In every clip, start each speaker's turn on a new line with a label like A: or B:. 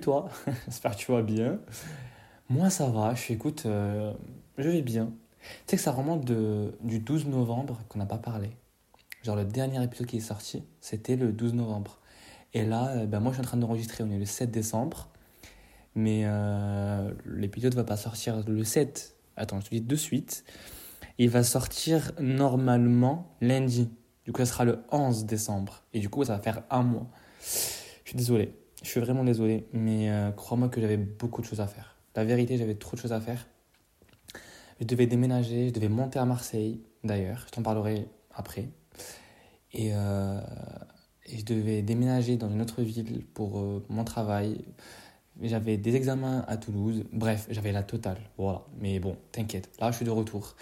A: Toi, j'espère que tu vas bien. Moi ça va, je suis écoute, euh, je vais bien. Tu sais que ça remonte de, du 12 novembre qu'on n'a pas parlé. Genre le dernier épisode qui est sorti, c'était le 12 novembre. Et là, euh, ben moi je suis en train d'enregistrer, on est le 7 décembre. Mais euh, l'épisode va pas sortir le 7. Attends, je te dis de suite. Il va sortir normalement lundi. Du coup, ça sera le 11 décembre. Et du coup, ça va faire un mois. Je suis désolé. Je suis vraiment désolé. Mais euh, crois-moi que j'avais beaucoup de choses à faire. La vérité, j'avais trop de choses à faire. Je devais déménager, je devais monter à Marseille, d'ailleurs. Je t'en parlerai après. Et, euh, je devais déménager dans une autre ville pour euh, mon travail. J'avais des examens à Toulouse. Bref, j'avais la totale. Voilà. Mais bon, t'inquiète. Là, je suis de retour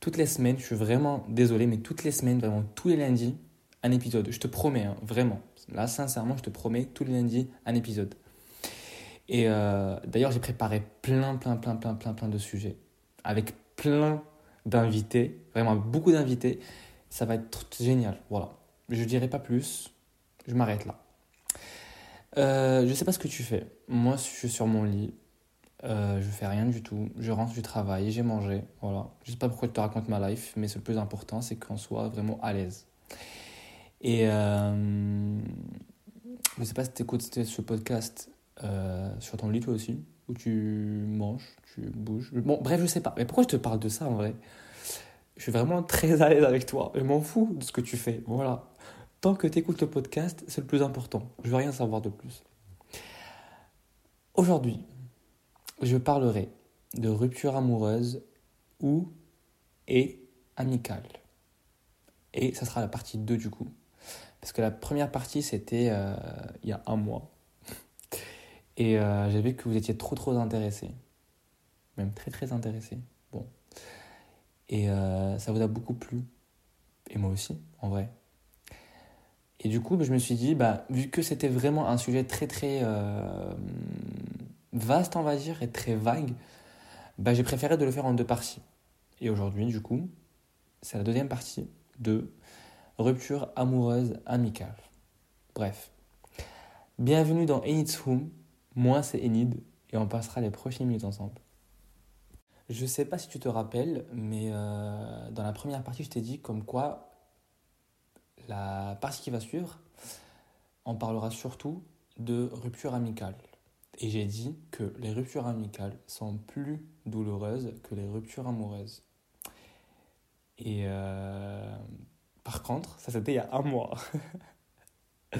A: toutes les semaines, je suis vraiment désolé, mais toutes les semaines, vraiment tous les lundis, un épisode. Je te promets, hein, vraiment. Là, sincèrement, je te promets, tous les lundis, un épisode. Et euh, d'ailleurs, j'ai préparé plein, plein, plein, plein, plein, plein de sujets. Avec plein d'invités, vraiment beaucoup d'invités. Ça va être génial. Voilà. Je ne dirai pas plus. Je m'arrête là. Euh, je ne sais pas ce que tu fais. Moi, je suis sur mon lit. Euh, je fais rien du tout. Je rentre du travail, j'ai mangé. Voilà. Je sais pas pourquoi je te raconte ma life, mais le plus important, c'est qu'on soit vraiment à l'aise. Et euh, je sais pas si tu écoutes ce podcast euh, sur ton lit toi aussi, où tu manges, tu bouges. Bon, bref, je sais pas. Mais pourquoi je te parle de ça en vrai? Je suis vraiment très à l'aise avec toi. Je m'en fous de ce que tu fais. Voilà. Tant que tu écoutes le podcast, c'est le plus important. Je veux rien savoir de plus. Aujourd'hui, je parlerai de rupture amoureuse ou et amicale. Et ça sera la partie 2 du coup. Parce que la première partie, c'était euh, il y a un mois. Et euh, j'ai vu que vous étiez trop trop intéressés. Même très très intéressés. Bon. Et euh, ça vous a beaucoup plu. Et moi aussi, en vrai. Et du coup, je me suis dit, bah, vu que c'était vraiment un sujet très très vaste, on va dire, et très vague, bah, j'ai préféré de le faire en deux parties. Et aujourd'hui, du coup, c'est la deuxième partie de rupture amoureuse amicale. Bref. Bienvenue dans Enid's Home. Moi, c'est Enid et on passera les prochaines minutes ensemble. Je sais pas si tu te rappelles, mais euh, dans la première partie, je t'ai dit comme quoi la partie qui va suivre, on parlera surtout de rupture amicale. Et j'ai dit que les ruptures amicales sont plus douloureuses que les ruptures amoureuses. Et euh, par contre, ça c'était il y a un mois.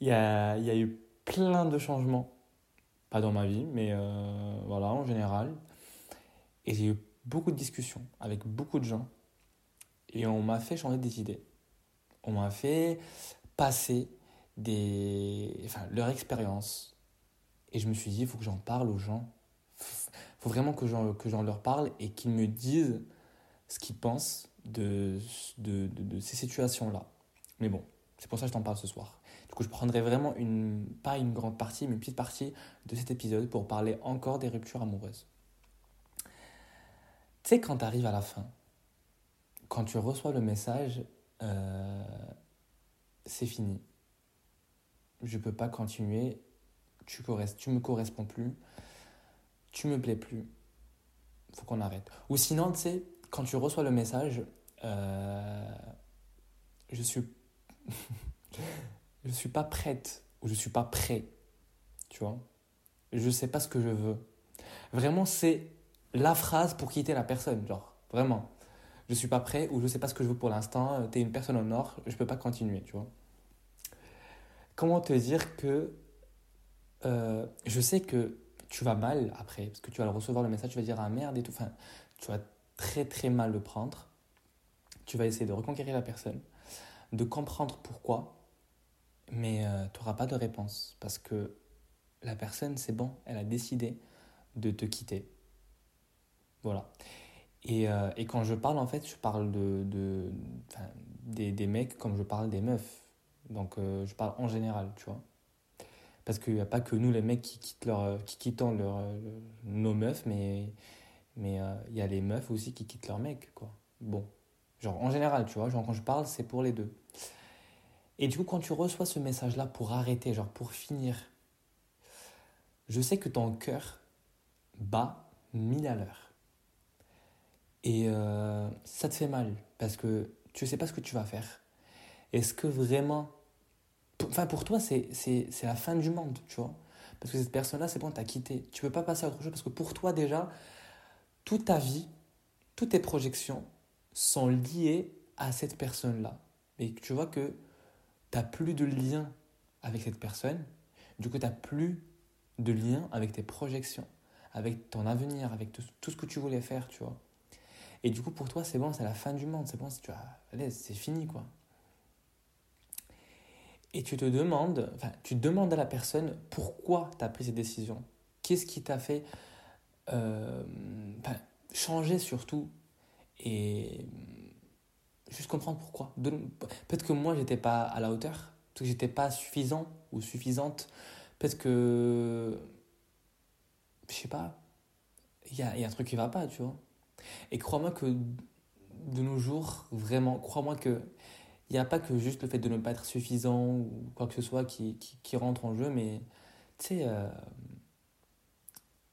A: il, y a, il y a eu plein de changements. Pas dans ma vie, mais euh, voilà, en général. Et j'ai eu beaucoup de discussions avec beaucoup de gens. Et on m'a fait changer des idées. On m'a fait passer des, enfin, leur expérience, et je me suis dit, il faut que j'en parle aux gens. Il faut vraiment que j'en, que j'en leur parle et qu'ils me disent ce qu'ils pensent de, ces situations-là. Mais bon, c'est pour ça que je t'en parle ce soir. Du coup, je prendrai vraiment une, pas une grande partie, mais une petite partie de cet épisode pour parler encore des ruptures amoureuses. Tu sais, quand tu arrives à la fin, quand tu reçois le message, euh, c'est fini. Je peux pas continuer tu, tu me corresponds plus, tu me plais plus, faut qu'on arrête. Ou sinon, tu sais, quand tu reçois le message, euh, je suis, je suis pas prête ou je suis pas prêt, tu vois. Je sais pas ce que je veux. Vraiment, c'est la phrase pour quitter la personne, genre, vraiment. Je suis pas prêt ou je sais pas ce que je veux pour l'instant, tu es une personne au nord, je peux pas continuer, tu vois. Comment te dire que euh, je sais que tu vas mal après, parce que tu vas recevoir le message, tu vas dire ah merde et tout. Enfin, tu vas très très mal le prendre. Tu vas essayer de reconquérir la personne, de comprendre pourquoi, mais euh, tu n'auras pas de réponse parce que la personne, c'est bon, elle a décidé de te quitter. Voilà. Et, euh, et, quand je parle, en fait, je parle de, de des, des, mecs comme je parle des meufs. Donc, je parle en général, tu vois. Parce qu'il n'y a pas que nous, les mecs, qui, quittent leur, qui quittons nos meufs, mais mais euh, il y a les meufs aussi qui quittent leurs mecs, quoi. Bon, genre en général, tu vois, genre quand je parle, c'est pour les deux. Et du coup, quand tu reçois ce message-là pour arrêter, genre pour finir, je sais que ton cœur bat mille à l'heure. Et euh, ça te fait mal parce que tu ne sais pas ce que tu vas faire. Est-ce que vraiment. Enfin, pour toi, c'est la fin du monde, tu vois? Parce que cette personne-là, c'est bon, t'as quitté. Tu peux pas passer à autre chose parce que pour toi, déjà, toute ta vie, toutes tes projections sont liées à cette personne-là. Et tu vois que tu n'as plus de lien avec cette personne. Du coup, tu n'as plus de lien avec tes projections, avec ton avenir, avec tout, ce que tu voulais faire, tu vois. Et du coup, pour toi, c'est bon, c'est la fin du monde, c'est bon, tu c'est fini, quoi. Et tu te demandes, enfin, tu demandes à la personne pourquoi tu as pris cette décision. Qu'est-ce qui t'a fait euh, changer surtout et juste comprendre pourquoi. Peut-être que moi, j'étais pas à la hauteur, peut-être que j'étais pas suffisant ou suffisante, peut-être que. Je sais pas, il y a, un truc qui va pas, tu vois. Et crois-moi que de nos jours, vraiment, crois-moi que il n'y a pas que juste le fait de ne pas être suffisant ou quoi que ce soit qui, qui, qui rentre en jeu, mais tu sais, euh,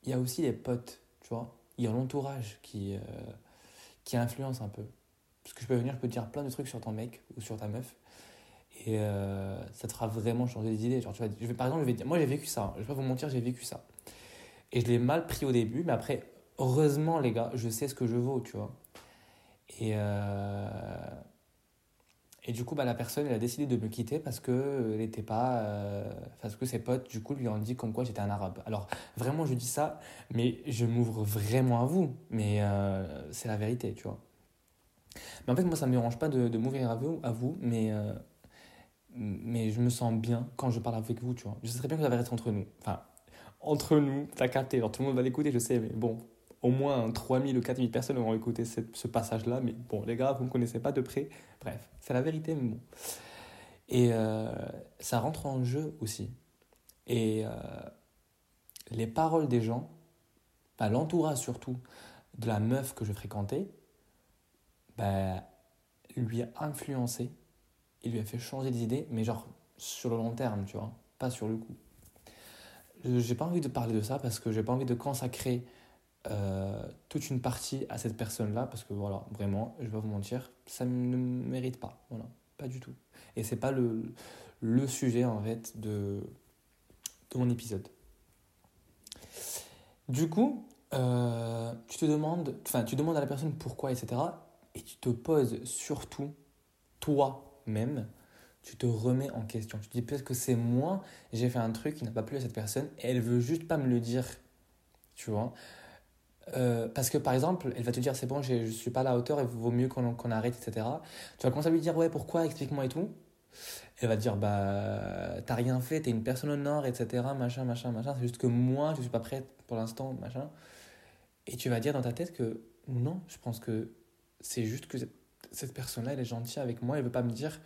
A: il y a aussi les potes, tu vois. Il y a l'entourage qui, euh, qui influence un peu. Parce que je peux venir, je peux te dire plein de trucs sur ton mec ou sur ta meuf. Et euh, ça te fera vraiment changer des idées. Genre, tu vois, je vais, par exemple, je vais dire, moi j'ai vécu ça. Je vais pas vous mentir, j'ai vécu ça. Et je l'ai mal pris au début, mais après, heureusement, les gars, je sais ce que je vaux, tu vois. Et, et du coup, bah, la personne, elle a décidé de me quitter parce que euh, elle était pas, euh, parce que ses potes, du coup, lui ont dit comme quoi j'étais un arabe. Alors, vraiment, je dis ça, mais je m'ouvre vraiment à vous. Mais euh, c'est la vérité, tu vois. Mais en fait, moi, ça me dérange pas de, de m'ouvrir à vous, à vous mais, mais je me sens bien quand je parle avec vous, tu vois. Je sais très bien que ça va rester entre nous. Enfin, entre nous, t'as capté. Alors, tout le monde va l'écouter, je sais, mais bon, au moins 3000 ou 4000 personnes auront écouté ce passage-là, mais bon, les gars, vous ne connaissez pas de près. Bref, c'est la vérité, mais bon. Et euh, ça rentre en jeu aussi. Et euh, les paroles des gens, bah, l'entourage surtout de la meuf que je fréquentais, bah, lui a influencé, il lui a fait changer d'idée, mais genre sur le long terme, tu vois, pas sur le coup. J'ai pas envie de parler de ça parce que j'ai pas envie de consacrer euh, toute une partie à cette personne-là, parce que voilà, vraiment, je vais vous mentir, ça ne mérite pas. Voilà, pas du tout. Et c'est pas le, le sujet, en fait, de, de mon épisode. Du coup, euh, tu te demandes, enfin, tu demandes à la personne pourquoi, etc. Et tu te poses surtout, toi-même, tu te remets en question. Tu te dis peut-être que c'est moi, j'ai fait un truc qui n'a pas plu à cette personne et elle veut juste pas me le dire. Tu vois euh, parce que par exemple, elle va te dire c'est bon, je ne suis pas à la hauteur, il vaut mieux qu'on arrête, etc. Tu vas commencer à lui dire ouais, pourquoi, explique-moi et tout. Elle va te dire bah, t'as rien fait, t'es une personne au etc. Machin, machin, machin. C'est juste que moi, je suis pas prête pour l'instant, machin. Et tu vas dire dans ta tête que non, je pense que c'est juste que cette personne-là, elle est gentille avec moi, elle veut pas me dire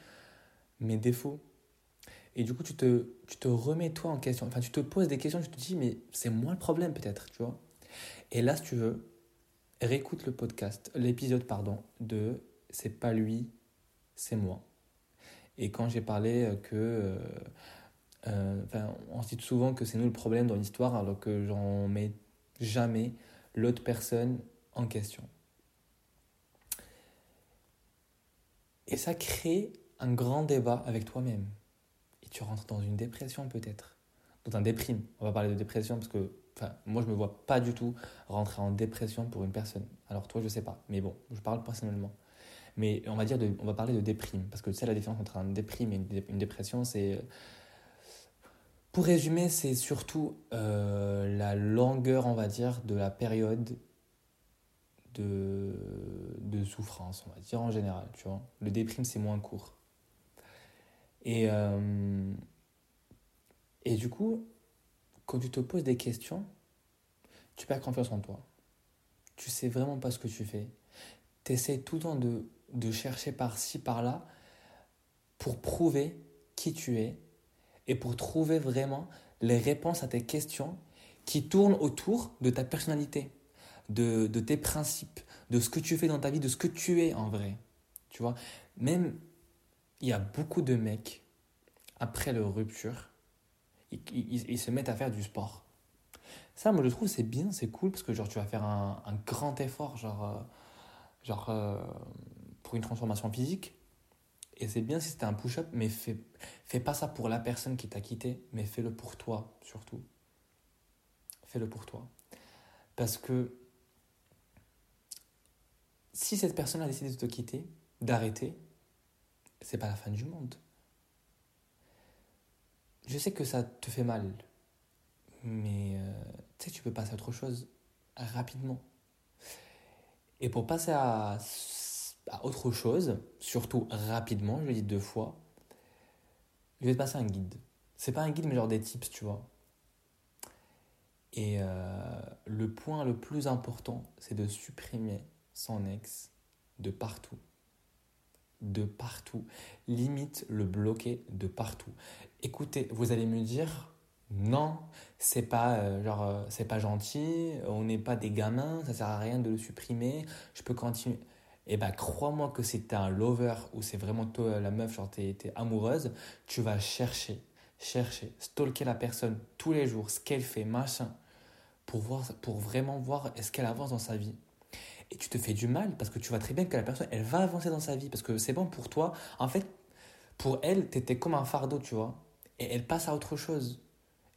A: mes défauts. Et du coup, tu te, tu te remets toi en question. Enfin, tu te poses des questions, tu te dis, mais c'est moi le problème peut-être, tu vois. Et là, si tu veux, réécoute le podcast, l'épisode, pardon, de C'est pas lui, c'est moi. Et quand j'ai parlé euh, que. Euh, euh, enfin, on cite souvent que c'est nous le problème dans l'histoire, alors que j'en mets jamais l'autre personne en question. Et ça crée un grand débat avec toi-même. Et tu rentres dans une dépression peut-être. Dans un déprime. On va parler de dépression parce que Moi, je me vois pas du tout rentrer en dépression pour une personne. Alors toi, je sais pas. Mais bon, je parle personnellement. Mais on va dire, on va parler de déprime. Parce que c'est la différence entre un déprime et une, dépression, c'est... Pour résumer, c'est surtout euh, la longueur, on va dire, de la période de, de souffrance, on va dire en général, tu vois. Le déprime, c'est moins court. Et, euh, et du coup, quand tu te poses des questions, tu perds confiance en toi. Tu sais vraiment pas ce que tu fais. Tu essaies tout le temps de, de chercher par-ci, par-là, pour prouver qui tu es et pour trouver vraiment les réponses à tes questions qui tournent autour de ta personnalité, de, de tes principes, de ce que tu fais dans ta vie, de ce que tu es en vrai. Tu vois, même il y a beaucoup de mecs, après leur rupture, ils, se mettent à faire du sport. Ça, moi, je trouve, c'est bien, c'est cool, parce que genre, tu vas faire un, grand effort, genre, euh, genre euh, pour une transformation physique. Et c'est bien si c'était un push-up, mais fais, fais pas ça pour la personne qui t'a quitté, mais fais-le pour toi, surtout. Fais-le pour toi. Parce que si cette personne a décidé de te quitter, d'arrêter, c'est pas la fin du monde. Je sais que ça te fait mal, mais euh, tu sais, tu peux passer à autre chose rapidement. Et pour passer à, autre chose, surtout rapidement, je le dis deux fois, je vais te passer un guide. C'est pas un guide, mais genre des tips, tu vois. Et euh, le point le plus important, c'est de supprimer son ex de partout. De partout. Limite le bloquer de partout. Écoutez, vous allez me dire, non, c'est pas euh, genre euh, c'est pas gentil, on n'est pas des gamins, ça sert à rien de le supprimer, je peux continuer. Eh ben crois-moi que si t'es un lover ou c'est vraiment toi la meuf, genre t'es, es amoureuse, tu vas chercher, chercher, stalker la personne tous les jours, ce qu'elle fait, machin, pour, voir, pour vraiment voir est-ce qu'elle avance dans sa vie. Et tu te fais du mal parce que tu vois très bien que la personne, elle va avancer dans sa vie parce que c'est bon pour toi. En fait, pour elle, t'étais comme un fardeau, tu vois. Et elle passe à autre chose.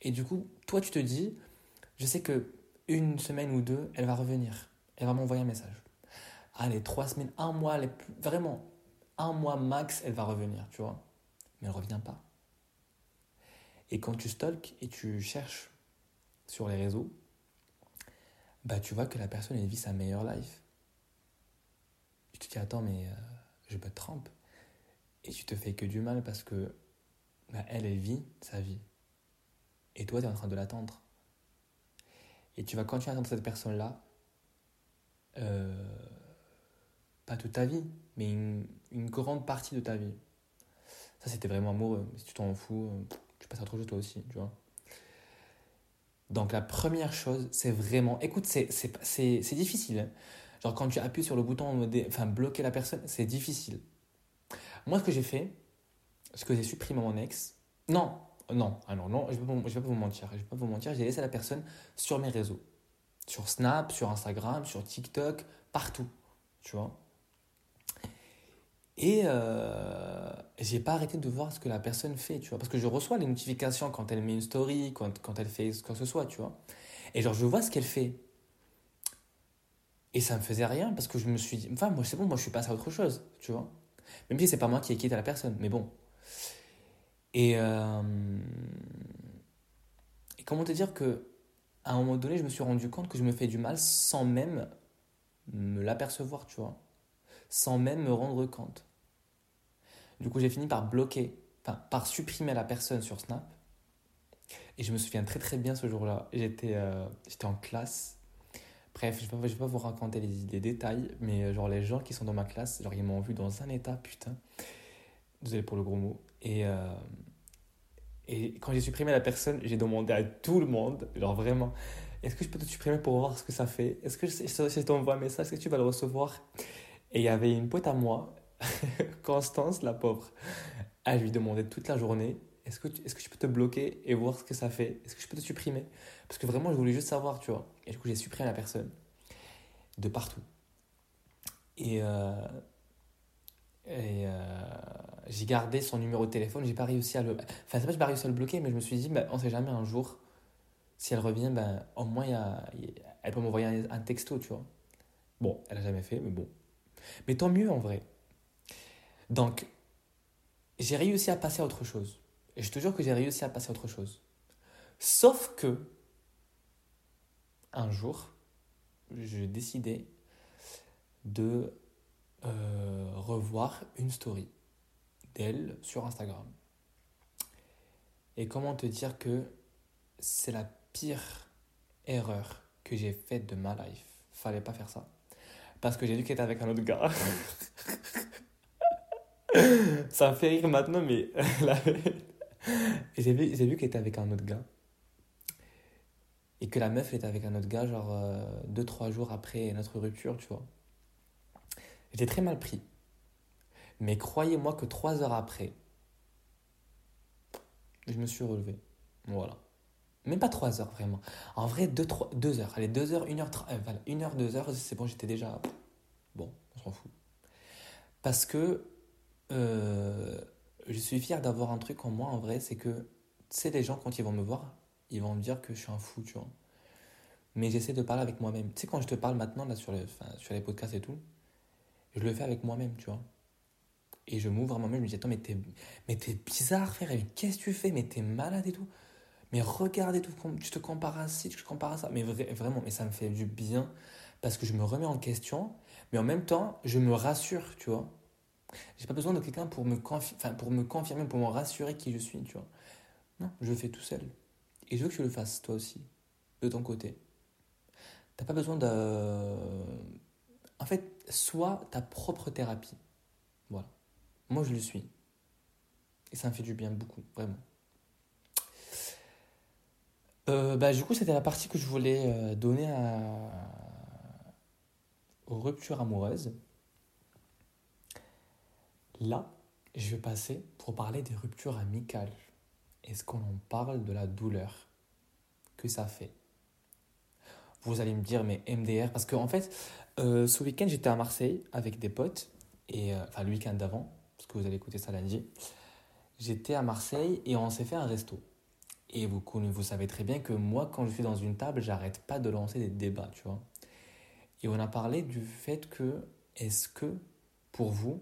A: Et du coup, toi, tu te dis, je sais que une semaine ou deux, elle va revenir. Elle va m'envoyer un message. Allez, trois semaines, un mois, vraiment, un mois max, elle va revenir, tu vois. Mais elle ne revient pas. Et quand tu stalks et tu cherches sur les réseaux, bah tu vois que la personne, elle vit sa meilleure life. Tu te dis, attends, mais euh, je te tromper. Et tu te fais que du mal parce que bah, elle, elle vit sa vie. Et toi, tu es en train de l'attendre. Et tu vas continuer à attendre cette personne-là, euh, pas toute ta vie, mais une, grande partie de ta vie. Ça, c'était vraiment amoureux. Si tu t'en fous, euh, tu passes à autre chose toi aussi, tu vois. Donc la première chose, c'est vraiment... Écoute, c'est difficile. Genre quand tu appuies sur le bouton, enfin bloquer la personne, c'est difficile. Moi, ce que j'ai fait, ce que j'ai supprimé mon ex, non, non, alors non, je ne vais, pas vous mentir. Je vais pas vous mentir, j'ai laissé la personne sur mes réseaux. Sur Snap, sur Instagram, sur TikTok, partout. Tu vois Et euh, j'ai pas arrêté de voir ce que la personne fait, tu vois. Parce que je reçois les notifications quand elle met une story, quand, quand elle fait ce que ce soit, tu vois. Et genre, je vois ce qu'elle fait. Et ça me faisait rien parce que je me suis dit, enfin, moi, c'est bon, moi, je suis passé à autre chose, tu vois. Même si c'est pas moi qui ai quitté la personne, mais bon. Et, euh, et comment te dire que à un moment donné, je me suis rendu compte que je me fais du mal sans même me l'apercevoir, tu vois, sans même me rendre compte. Du coup, j'ai fini par bloquer, enfin, par supprimer la personne sur Snap. Et je me souviens très très bien ce jour-là. J'étais euh, en classe. Bref, je ne vais, pas vous raconter les, les, détails, mais euh, genre les gens qui sont dans ma classe, genre ils m'ont vu dans un état, putain. Désolé pour le gros mot. Et, euh, et quand j'ai supprimé la personne, j'ai demandé à tout le monde, genre vraiment, est-ce que je peux te supprimer pour voir ce que ça fait? Est-ce que si je t'envoie un message, est-ce que tu vas le recevoir? Et il y avait une pote à moi, Constance, la pauvre. Elle lui demandait toute la journée, est-ce que, je peux te bloquer et voir ce que ça fait? Est-ce que je peux te supprimer? Parce que vraiment, je voulais juste savoir, tu vois. Et du coup, j'ai supprimé la personne de partout. Et, euh, euh, j'ai gardé son numéro de téléphone, j'ai pas réussi à le. Enfin, c'est pas que j'ai pas réussi à le bloquer, mais je me suis dit, bah, on sait jamais un jour, si elle revient, ben, au moins, elle peut m'envoyer un, texto, tu vois. Bon, elle a jamais fait, mais bon. Mais tant mieux en vrai. Donc, j'ai réussi à passer à autre chose. Je te jure que j'ai réussi à passer à autre chose. Sauf que, un jour, j'ai décidé de euh, revoir une story d'elle sur Instagram. Et comment te dire que c'est la pire erreur que j'ai faite de ma life. Fallait pas faire ça. Parce que j'ai vu qu'elle était avec un autre gars. ça me fait rire maintenant, mais j'ai vu, vu qu'elle était avec un autre gars. Et que la meuf était avec un autre gars, genre 2-3 euh, jours après notre rupture, tu vois. J'étais très mal pris. Mais croyez-moi que trois heures après, je me suis relevé. Voilà. Même pas trois heures, vraiment. En vrai, deux, trois, deux heures. Allez, deux heures, une heure, euh, voilà, une heure, deux heures, c'est bon, j'étais déjà. Bon, on s'en fout. Parce que euh, je suis fier d'avoir un truc en moi, en vrai, c'est que, sais, les gens, quand ils vont me voir, ils vont me dire que je suis un fou, tu vois. Mais j'essaie de parler avec moi-même. Tu sais, quand je te parle maintenant, là, sur, le, sur les podcasts et tout, je le fais avec moi-même, tu vois. Et je m'ouvre à moi-même, je me dis, attends, mais t'es, mais bizarre, frère, qu'est-ce que tu fais? Mais t'es malade et tout. Mais regarde et tout, tu te compares à ci, tu te compares à ça. Mais vraiment, mais ça me fait du bien parce que je me remets en question, mais en même temps, je me rassure, tu vois. J'ai pas besoin de quelqu'un pour me, enfin, pour me confirmer, pour me rassurer qui je suis, tu vois. Non, je le fais tout seul. Et je veux que tu le fasses, toi aussi, de ton côté. T'as pas besoin de. En fait, sois ta propre thérapie. Voilà. Moi, je le suis. Et ça me fait du bien beaucoup, vraiment. Euh, bah, du coup, c'était la partie que je voulais euh, donner à... aux ruptures amoureuses. Là, je vais passer pour parler des ruptures amicales. Est-ce qu'on en parle de la douleur que ça fait Vous allez me dire, mais MDR, parce qu'en en fait, euh, ce week-end, j'étais à Marseille avec des potes, et, euh, enfin le week-end d'avant, parce que vous allez écouter ça lundi. J'étais à Marseille et on s'est fait un resto. Et vous, vous savez très bien que moi, quand je suis dans une table, j'arrête pas de lancer des débats, tu vois. Et on a parlé du fait que, est-ce que, pour vous,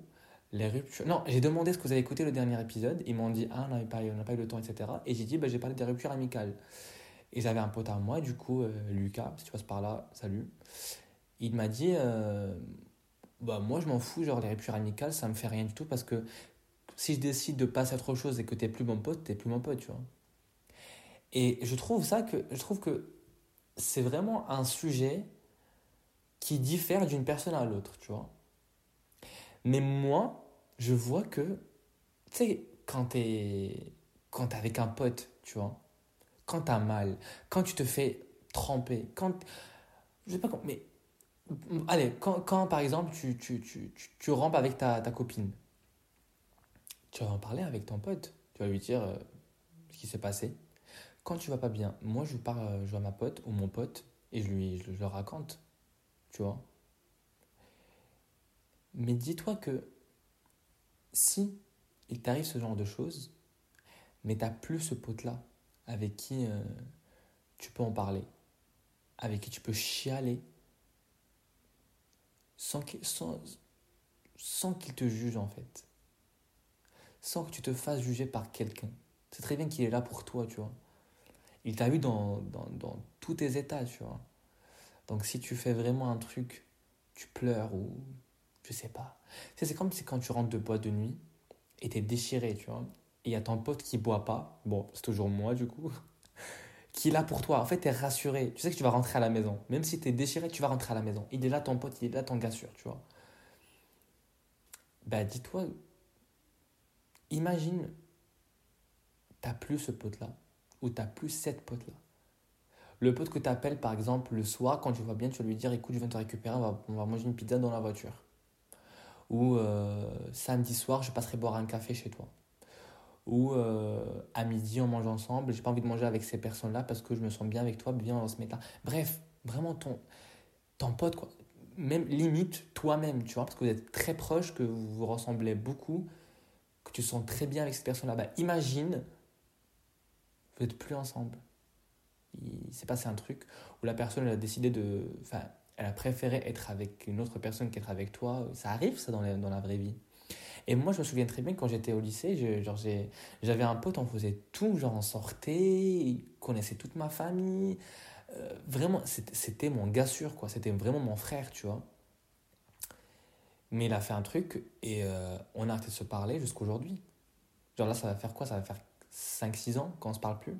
A: les ruptures. Non, j'ai demandé ce que vous avez écouté le dernier épisode. Ils m'ont dit, ah, on n'a pas, eu le temps, etc. Et j'ai dit, bah, j'ai parlé des ruptures amicales. Et j'avais un pote à moi, du coup, euh, Lucas, si tu passes par là, salut. Il m'a dit, euh, bah, moi, je m'en fous, genre, les ruptures amicales, ça me fait rien du tout parce que si je décide de passer à autre chose et que t'es plus mon pote, t'es plus mon pote, tu vois. Et je trouve ça que, je trouve que c'est vraiment un sujet qui diffère d'une personne à l'autre, tu vois. Mais moi, je vois que, tu sais, quand t'es quand es avec un pote, tu vois, quand t'as mal, quand tu te fais tremper, quand. Je sais pas comment, mais. Allez, quand, quand par exemple tu, tu, tu, tu, tu rampes avec ta, ta, copine, tu vas en parler avec ton pote. Tu vas lui dire euh, ce qui s'est passé. Quand tu vas pas bien, moi je parle, je vois ma pote ou mon pote et je lui je le raconte. Tu vois. Mais dis-toi que si il t'arrive ce genre de choses, mais tu n'as plus ce pote-là avec qui euh, tu peux en parler, avec qui tu peux chialer, sans qu'il te juge en fait, sans que tu te fasses juger par quelqu'un. C'est très bien qu'il est là pour toi, tu vois. Il t'a vu dans tous tes états, tu vois. Donc si tu fais vraiment un truc, tu pleures ou je sais pas. C'est comme quand tu rentres de boîte de nuit et t'es déchiré, tu vois. Et il y a ton pote qui boit pas. Bon, c'est toujours moi du coup. qui est là pour toi. En fait, t'es rassuré. Tu sais que tu vas rentrer à la maison. Même si t'es déchiré, tu vas rentrer à la maison. Il est là ton pote, il est là ton gars tu vois. Bah dis-toi, imagine, t'as plus ce pote-là. Ou t'as plus cette pote-là. Le pote que tu appelles par exemple le soir, quand tu vas bien, tu vas lui dire écoute, je viens te récupérer, on va manger une pizza dans la voiture ou euh, samedi soir, je passerai boire un café chez toi. Ou euh, à midi, on mange ensemble. J'ai pas envie de manger avec ces personnes-là parce que je me sens bien avec toi, bien dans ce mettre là. Bref, vraiment ton, ton pote, quoi. Même limite toi-même, tu vois, parce que vous êtes très proches, que vous vous ressemblez beaucoup, que tu sens très bien avec cette personne-là. Bah, imagine, vous n'êtes plus ensemble. Il s'est passé un truc où la personne a décidé de. Elle a préféré être avec une autre personne qu'être avec toi. Ça arrive, ça, dans la, vraie vie. Et moi, je me souviens très bien quand j'étais au lycée, j'avais un pote, on faisait tout, genre on sortait, il connaissait toute ma famille. Euh, vraiment, c'était mon gars sûr, quoi. C'était vraiment mon frère, tu vois. Mais il a fait un truc et euh, on a arrêté de se parler jusqu'aujourd'hui. Genre là, ça va faire quoi? Ça va faire 5-6 ans qu'on se parle plus.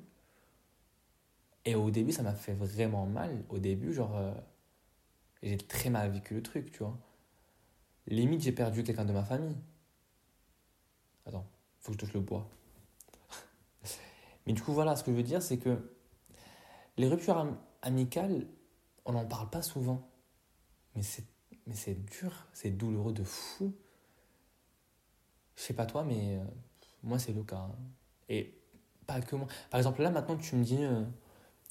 A: Et au début, ça m'a fait vraiment mal. Au début, genre, euh, j'ai très mal vécu le truc, tu vois. Limite, j'ai perdu quelqu'un de ma famille. Attends, faut que je touche le bois. Mais du coup, voilà, ce que je veux dire, c'est que les ruptures amicales, on n'en parle pas souvent. Mais c'est, mais c'est dur, c'est douloureux de fou. Je sais pas toi, mais euh, moi, c'est le cas. Hein. Et pas que moi. Par exemple, là, maintenant, tu me dis, euh,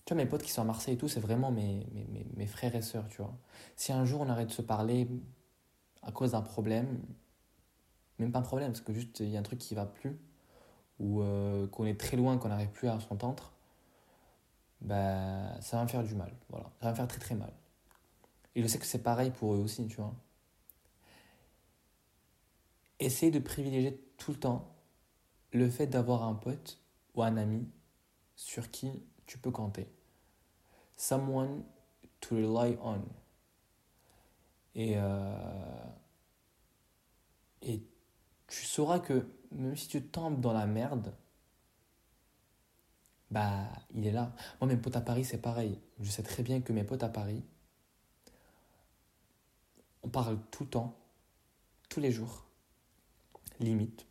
A: Tu vois, mes potes qui sont à Marseille et tout, c'est vraiment mes, mes, frères et sœurs, tu vois. Si un jour on arrête de se parler à cause d'un problème, même pas un problème, parce que juste il y a un truc qui va plus, ou euh, qu'on est très loin, qu'on n'arrive plus à s'entendre, bah, ça va me faire du mal. Voilà. Ça va me faire très très mal. Et je sais que c'est pareil pour eux aussi, tu vois. Essaye de privilégier tout le temps le fait d'avoir un pote ou un ami sur qui tu peux compter. Someone to rely on. Et, euh, et tu sauras que même si tu tombes dans la merde, bah, il est là. Moi, mes potes à Paris, c'est pareil. Je sais très bien que mes potes à Paris, on parle tout le temps, tous les jours, limite.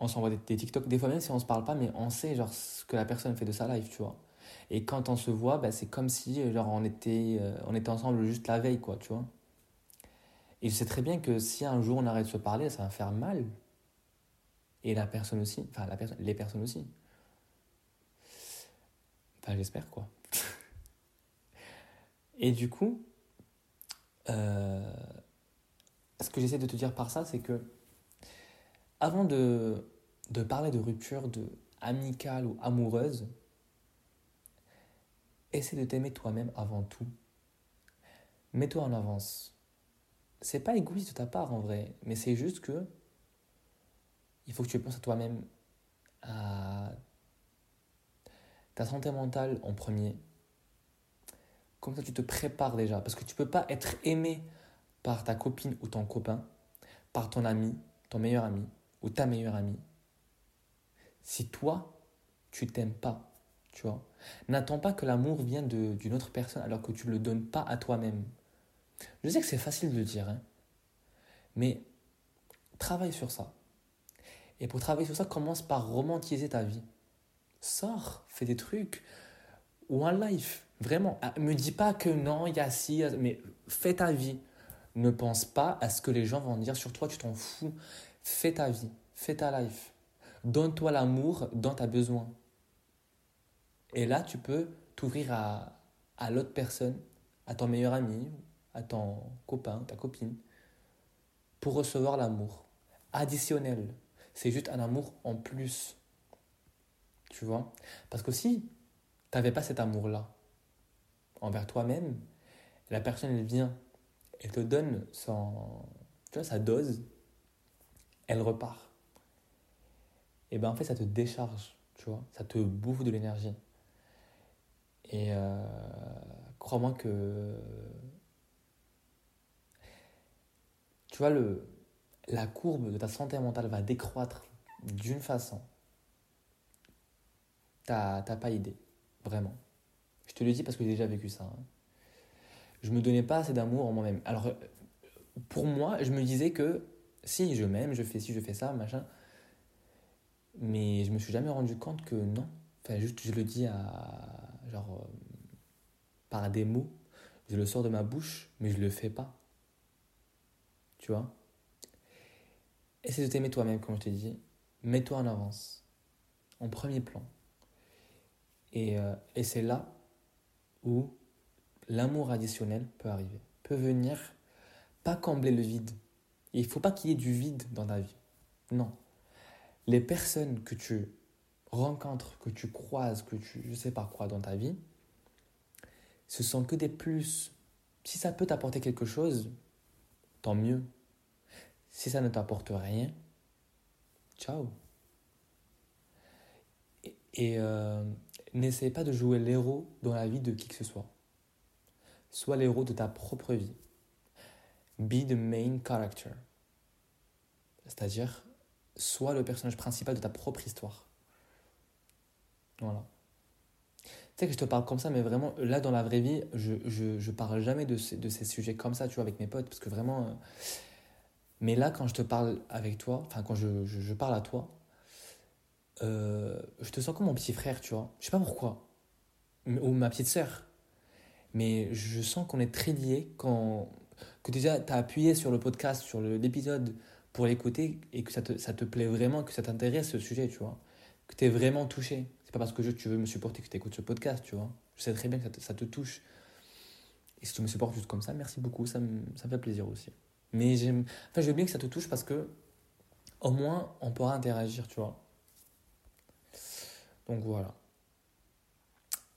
A: On s'envoie des, des, TikTok. Des fois, même si on se parle pas, mais on sait genre, ce que la personne fait de sa life, tu vois. Et quand on se voit, bah, c'est comme si genre, on, était, euh, on était ensemble juste la veille, quoi, tu vois. Et je sais très bien que si un jour on arrête de se parler, ça va faire mal. Et la personne aussi. Enfin, la personne, les personnes aussi. Enfin, j'espère, quoi. Et du coup, euh, ce que j'essaie de te dire par ça, c'est que avant de, parler de rupture de amicale ou amoureuse, essaie de t'aimer toi-même avant tout. Mets-toi en avance. C'est pas égoïste de ta part en vrai, mais c'est juste que il faut que tu penses à toi-même, à ta santé mentale en premier. Comme ça, tu te prépares déjà. Parce que tu peux pas être aimé par ta copine ou ton copain, par ton ami, ton meilleur ami ou ta meilleure amie, si toi, tu t'aimes pas. Tu vois N'attends pas que l'amour vienne d'une autre personne alors que tu ne le donnes pas à toi-même. Je sais que c'est facile de le dire, hein, mais travaille sur ça. Et pour travailler sur ça, commence par romantiser ta vie. Sors, fais des trucs. Ou un life. Vraiment. Ah, me dis pas que non, il y a si, mais fais ta vie. Ne pense pas à ce que les gens vont dire sur toi, tu t'en fous. Fais ta vie. Fais ta life. Donne-toi l'amour dont tu as besoin. Et là, tu peux t'ouvrir à, l'autre personne, à ton meilleur ami, à ton copain, ta copine, pour recevoir l'amour additionnel. C'est juste un amour en plus. Tu vois? Parce que si tu n'avais pas cet amour-là envers toi-même, la personne, elle vient, elle te donne son, tu vois, sa dose, elle repart. Et ben en fait, ça te décharge, tu vois, ça te bouffe de l'énergie. Et euh, crois-moi que. Tu vois, le, la courbe de ta santé mentale va décroître d'une façon. T'as pas idée, vraiment. Je te le dis parce que j'ai déjà vécu ça. Hein. Je me donnais pas assez d'amour en moi-même. Alors, pour moi, je me disais que si je m'aime, je fais ci, je fais ça, machin. Mais je me suis jamais rendu compte que non. Enfin, juste, je le dis à. Genre. Euh, par des mots. Je le sors de ma bouche, mais je le fais pas. Tu vois? Essaie de t'aimer toi-même, comme je t'ai dit. Mets-toi en avance, en premier plan. Et, euh, et c'est là où l'amour additionnel peut arriver, peut venir pas combler le vide. Il ne faut pas qu'il y ait du vide dans ta vie. Non. Les personnes que tu rencontres, que tu croises, que tu, sais pas quoi dans ta vie, ce sont que des plus. Si ça peut t'apporter quelque chose, tant mieux. Si ça ne t'apporte rien, ciao. Et, euh, n'essaie pas de jouer l'héros dans la vie de qui que ce soit. Sois l'héros de ta propre vie. Be the main character. C'est-à-dire, sois le personnage principal de ta propre histoire. Voilà. Tu sais que je te parle comme ça, mais vraiment, là, dans la vraie vie, je, je, je parle jamais de, ces, de ces sujets comme ça, tu vois, avec mes potes, parce que vraiment, euh, mais là, quand je te parle avec toi, enfin, quand je, je, parle à toi, euh, je te sens comme mon petit frère, tu vois. Je sais pas pourquoi. Ou ma petite sœur. Mais je sens qu'on est très liés quand. Que déjà, tu as appuyé sur le podcast, sur l'épisode pour l'écouter et que ça te, plaît vraiment, que ça t'intéresse ce sujet, tu vois. Que tu es vraiment touché. C'est pas parce que je, tu veux me supporter que tu écoutes ce podcast, tu vois. Je sais très bien que ça te, touche. Et si tu me supportes juste comme ça, merci beaucoup, ça me, ça me fait plaisir aussi. Mais j'aime, enfin, je veux bien que ça te touche parce que au moins on pourra interagir, tu vois. Donc voilà.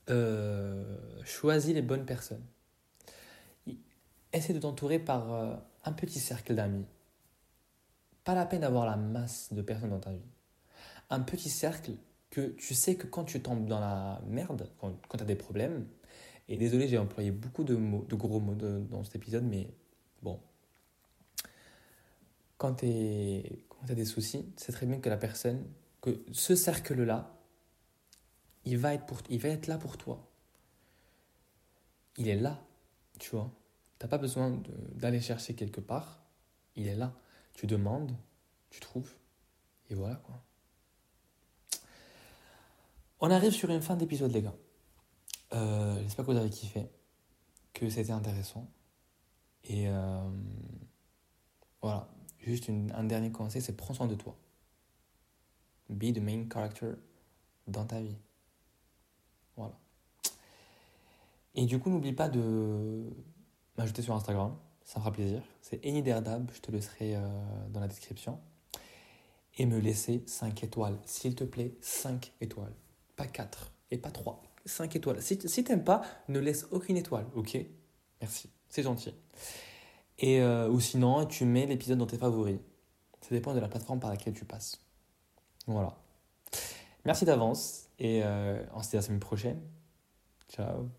A: Euh, choisis les bonnes personnes. Essaie de t'entourer par euh, un petit cercle d'amis. Pas la peine d'avoir la masse de personnes dans ta vie. Un petit cercle que tu sais que quand tu tombes dans la merde, quand, quand tu as des problèmes, et désolé, j'ai employé beaucoup de, gros mots dans cet épisode, mais bon. Quand tu as des soucis, c'est très bien que la personne, que ce cercle-là, il il va être là pour toi. Il est là, tu vois. Tu n'as pas besoin d'aller chercher quelque part. Il est là. Tu demandes, tu trouves. Et voilà quoi. On arrive sur une fin d'épisode, les gars. Euh, j'espère que vous avez kiffé, que c'était intéressant. Et euh, voilà, juste un dernier conseil, c'est prends soin de toi. Be the main character dans ta vie. Voilà. Et du coup, n'oublie pas de m'ajouter sur Instagram, ça me fera plaisir. C'est Eniderdab, je te laisserai euh, dans la description. Et me laisser 5 étoiles, s'il te plaît, 5 étoiles. Pas 4 et pas 3, 5 étoiles. Si, t'aimes pas, ne laisse aucune étoile, ok? Merci, c'est gentil. Et, euh, ou sinon, tu mets l'épisode dans tes favoris. Ça dépend de la plateforme par laquelle tu passes. Voilà. Merci d'avance et euh, on se dit à la semaine prochaine. Ciao